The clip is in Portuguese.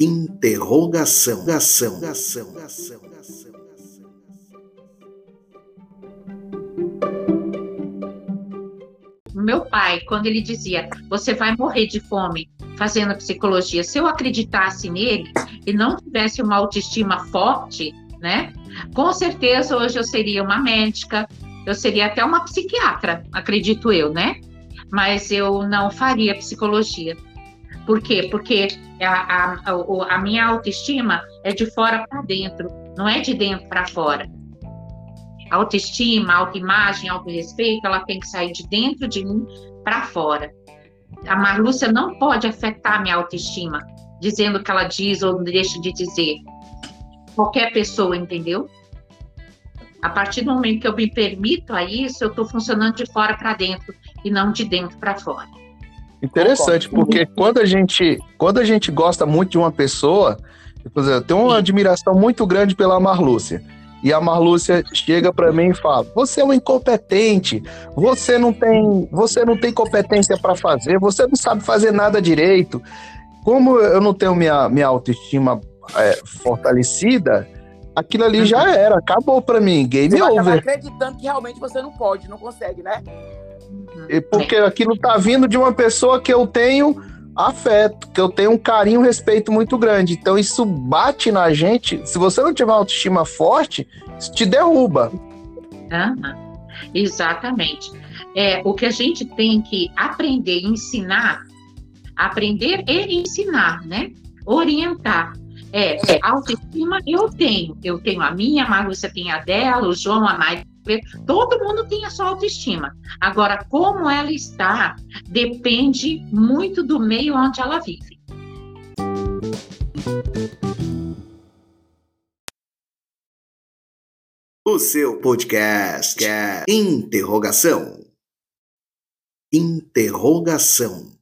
Interrogação. Ação. Ação. Ação. Meu pai, quando ele dizia, você vai morrer de fome fazendo psicologia, se eu acreditasse nele e não tivesse uma autoestima forte, né? Com certeza hoje eu seria uma médica, eu seria até uma psiquiatra, acredito eu, né? Mas eu não faria psicologia. Por quê? Porque a, a, a minha autoestima é de fora para dentro, não é de dentro para fora. Autoestima, autoimagem, autorrespeito, ela tem que sair de dentro de mim para fora. A Marlúcia não pode afetar minha autoestima, dizendo o que ela diz ou deixa de dizer. Qualquer pessoa, entendeu? A partir do momento que eu me permito a isso, eu estou funcionando de fora para dentro e não de dentro para fora. Interessante, porque quando a gente, quando a gente gosta muito de uma pessoa, eu tenho uma admiração muito grande pela Marlúcia. E a Marlúcia chega para mim e fala: "Você é um incompetente. Você não tem, você não tem competência para fazer. Você não sabe fazer nada direito. Como eu não tenho minha, minha autoestima é, fortalecida, aquilo ali já uhum. era, acabou para mim, game você over. acreditando que realmente você não pode, não consegue, né? E porque aquilo tá vindo de uma pessoa que eu tenho afeto, que eu tenho um carinho, um respeito muito grande. Então isso bate na gente. Se você não tiver uma autoestima forte, isso te derruba. Uhum. Exatamente. É, o que a gente tem que aprender, ensinar, aprender e ensinar, né? Orientar. É, autoestima eu tenho. Eu tenho a minha, a Marúcia tem a dela, o João, a Maria Todo mundo tem a sua autoestima. Agora, como ela está, depende muito do meio onde ela vive. O seu podcast é Interrogação. Interrogação.